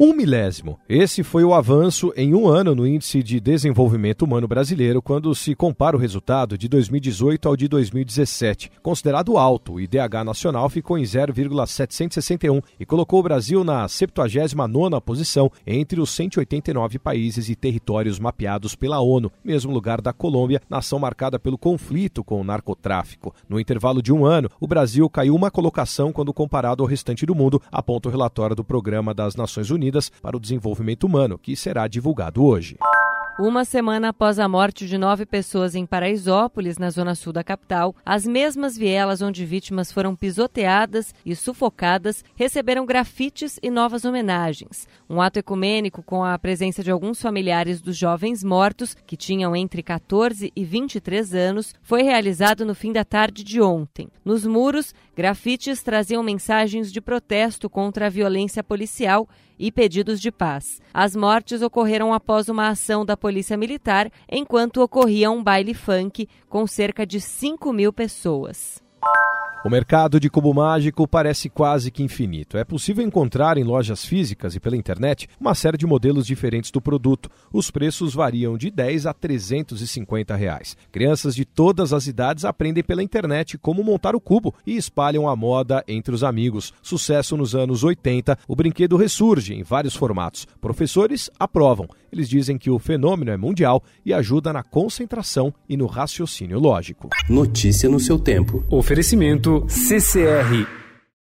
Um milésimo. Esse foi o avanço em um ano no Índice de Desenvolvimento Humano Brasileiro quando se compara o resultado de 2018 ao de 2017. Considerado alto, o IDH nacional ficou em 0,761 e colocou o Brasil na 79ª posição entre os 189 países e territórios mapeados pela ONU, mesmo lugar da Colômbia, nação marcada pelo conflito com o narcotráfico. No intervalo de um ano, o Brasil caiu uma colocação quando comparado ao restante do mundo, aponta o relatório do Programa das Nações Unidas Para o Desenvolvimento Humano, que será divulgado hoje. Uma semana após a morte de nove pessoas em Paraisópolis, na zona sul da capital, as mesmas vielas onde vítimas foram pisoteadas e sufocadas receberam grafites e novas homenagens. Um ato ecumênico com a presença de alguns familiares dos jovens mortos, que tinham entre 14 e 23 anos, foi realizado no fim da tarde de ontem. Nos muros, grafites traziam mensagens de protesto contra a violência policial e pedidos de paz. As mortes ocorreram após uma ação da Polícia Militar, enquanto ocorria um baile funk com cerca de 5 mil pessoas. O mercado de cubo mágico parece quase que infinito. É possível encontrar em lojas físicas e pela internet uma série de modelos diferentes do produto. Os preços variam de 10 a 350 reais. Crianças de todas as idades aprendem pela internet como montar o cubo e espalham a moda entre os amigos. Sucesso nos anos 80, o brinquedo ressurge em vários formatos. Professores aprovam. Eles dizem que o fenômeno é mundial e ajuda na concentração e no raciocínio lógico. Notícia no seu tempo. Oferecimento CCR